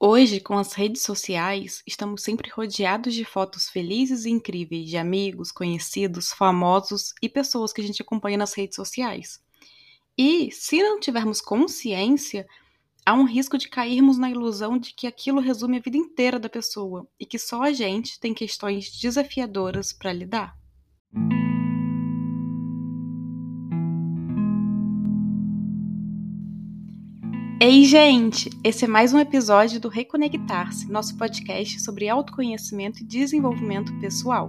Hoje, com as redes sociais, estamos sempre rodeados de fotos felizes e incríveis de amigos, conhecidos, famosos e pessoas que a gente acompanha nas redes sociais. E, se não tivermos consciência, há um risco de cairmos na ilusão de que aquilo resume a vida inteira da pessoa e que só a gente tem questões desafiadoras para lidar. Ei, gente! Esse é mais um episódio do Reconectar-se, nosso podcast sobre autoconhecimento e desenvolvimento pessoal.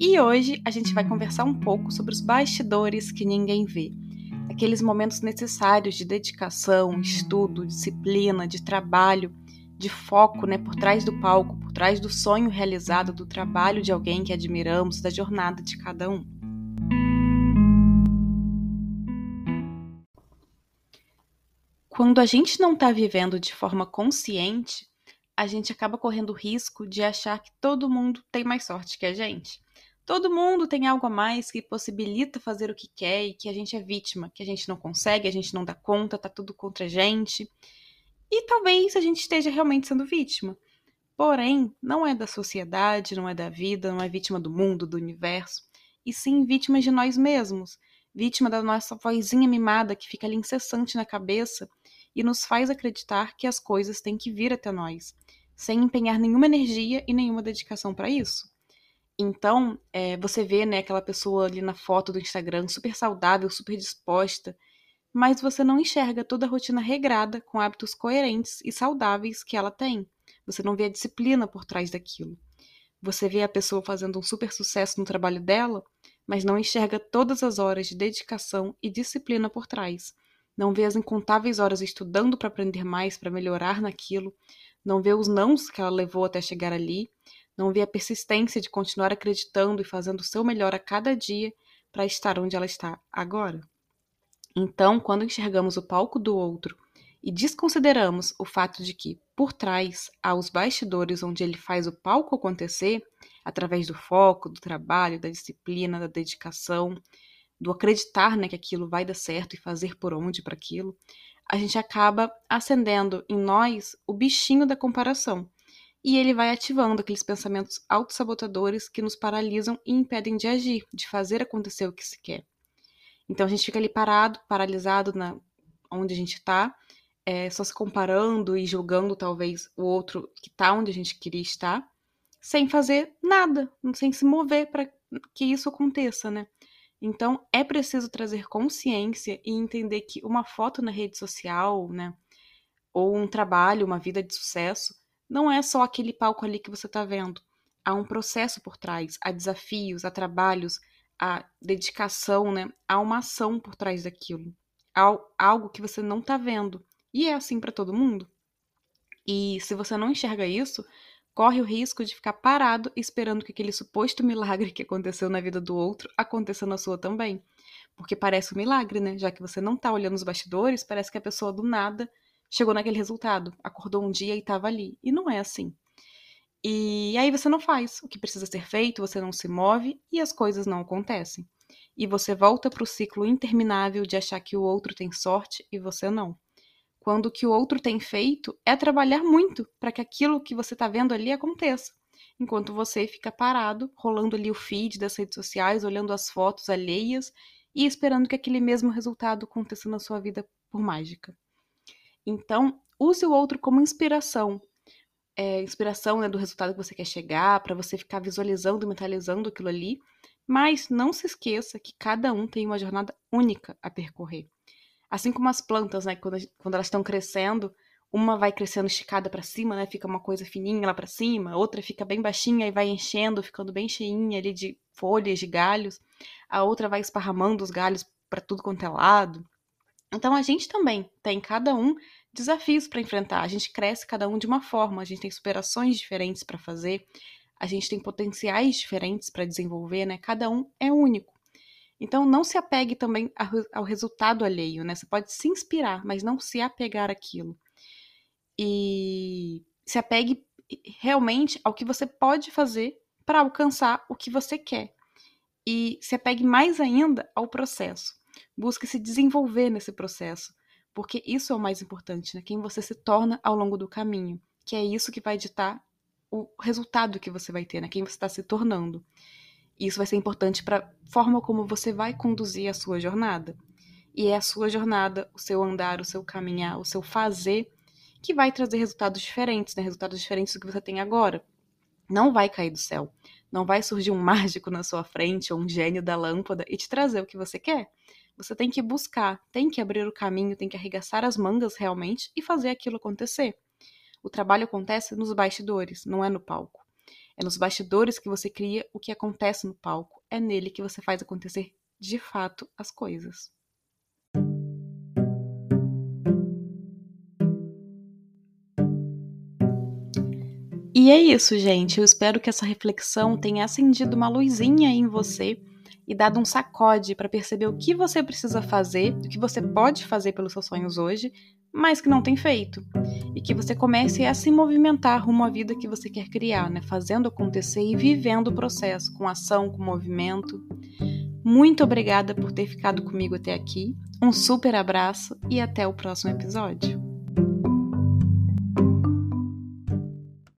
E hoje a gente vai conversar um pouco sobre os bastidores que ninguém vê. Aqueles momentos necessários de dedicação, estudo, disciplina, de trabalho, de foco, né, por trás do palco, por trás do sonho realizado, do trabalho de alguém que admiramos, da jornada de cada um. Quando a gente não está vivendo de forma consciente, a gente acaba correndo o risco de achar que todo mundo tem mais sorte que a gente. Todo mundo tem algo a mais que possibilita fazer o que quer e que a gente é vítima, que a gente não consegue, a gente não dá conta, tá tudo contra a gente. E talvez a gente esteja realmente sendo vítima. Porém, não é da sociedade, não é da vida, não é vítima do mundo, do universo, e sim vítima de nós mesmos, vítima da nossa vozinha mimada que fica ali incessante na cabeça e nos faz acreditar que as coisas têm que vir até nós, sem empenhar nenhuma energia e nenhuma dedicação para isso. Então, é, você vê né, aquela pessoa ali na foto do Instagram super saudável, super disposta, mas você não enxerga toda a rotina regrada, com hábitos coerentes e saudáveis que ela tem. Você não vê a disciplina por trás daquilo. Você vê a pessoa fazendo um super sucesso no trabalho dela, mas não enxerga todas as horas de dedicação e disciplina por trás não vê as incontáveis horas estudando para aprender mais, para melhorar naquilo, não vê os nãos que ela levou até chegar ali, não vê a persistência de continuar acreditando e fazendo o seu melhor a cada dia para estar onde ela está agora. Então, quando enxergamos o palco do outro e desconsideramos o fato de que, por trás, há os bastidores onde ele faz o palco acontecer, através do foco, do trabalho, da disciplina, da dedicação, do acreditar né, que aquilo vai dar certo e fazer por onde para aquilo, a gente acaba acendendo em nós o bichinho da comparação. E ele vai ativando aqueles pensamentos autossabotadores que nos paralisam e impedem de agir, de fazer acontecer o que se quer. Então a gente fica ali parado, paralisado na onde a gente está, é, só se comparando e julgando talvez o outro que está onde a gente queria estar, sem fazer nada, sem se mover para que isso aconteça, né? Então, é preciso trazer consciência e entender que uma foto na rede social, né, ou um trabalho, uma vida de sucesso, não é só aquele palco ali que você está vendo. Há um processo por trás, há desafios, há trabalhos, há dedicação, né? Há uma ação por trás daquilo. Há algo que você não está vendo. E é assim para todo mundo. E se você não enxerga isso, corre o risco de ficar parado esperando que aquele suposto milagre que aconteceu na vida do outro aconteça na sua também. Porque parece um milagre, né? Já que você não tá olhando os bastidores, parece que a pessoa do nada chegou naquele resultado, acordou um dia e estava ali. E não é assim. E aí você não faz o que precisa ser feito, você não se move e as coisas não acontecem. E você volta para o ciclo interminável de achar que o outro tem sorte e você não quando o que o outro tem feito é trabalhar muito para que aquilo que você está vendo ali aconteça. Enquanto você fica parado, rolando ali o feed das redes sociais, olhando as fotos alheias e esperando que aquele mesmo resultado aconteça na sua vida por mágica. Então, use o outro como inspiração. É, inspiração né, do resultado que você quer chegar, para você ficar visualizando, mentalizando aquilo ali. Mas não se esqueça que cada um tem uma jornada única a percorrer. Assim como as plantas, né? Quando, quando elas estão crescendo, uma vai crescendo esticada para cima, né? Fica uma coisa fininha lá para cima, outra fica bem baixinha e vai enchendo, ficando bem cheinha ali de folhas, de galhos. A outra vai esparramando os galhos para tudo quanto é lado. Então a gente também tem cada um desafios para enfrentar. A gente cresce cada um de uma forma, a gente tem superações diferentes para fazer, a gente tem potenciais diferentes para desenvolver, né? Cada um é único. Então, não se apegue também ao resultado alheio, né? Você pode se inspirar, mas não se apegar àquilo. E se apegue realmente ao que você pode fazer para alcançar o que você quer. E se apegue mais ainda ao processo. Busque se desenvolver nesse processo, porque isso é o mais importante, né? Quem você se torna ao longo do caminho. que é isso que vai ditar o resultado que você vai ter, né? Quem você está se tornando. E isso vai ser importante para a forma como você vai conduzir a sua jornada. E é a sua jornada, o seu andar, o seu caminhar, o seu fazer, que vai trazer resultados diferentes, né? Resultados diferentes do que você tem agora. Não vai cair do céu. Não vai surgir um mágico na sua frente ou um gênio da lâmpada e te trazer o que você quer. Você tem que buscar, tem que abrir o caminho, tem que arregaçar as mangas realmente e fazer aquilo acontecer. O trabalho acontece nos bastidores, não é no palco. É nos bastidores que você cria o que acontece no palco. É nele que você faz acontecer de fato as coisas. E é isso, gente. Eu espero que essa reflexão tenha acendido uma luzinha em você e dado um sacode para perceber o que você precisa fazer, o que você pode fazer pelos seus sonhos hoje, mas que não tem feito. E que você comece a se movimentar rumo à vida que você quer criar, né? Fazendo acontecer e vivendo o processo, com ação, com movimento. Muito obrigada por ter ficado comigo até aqui. Um super abraço e até o próximo episódio.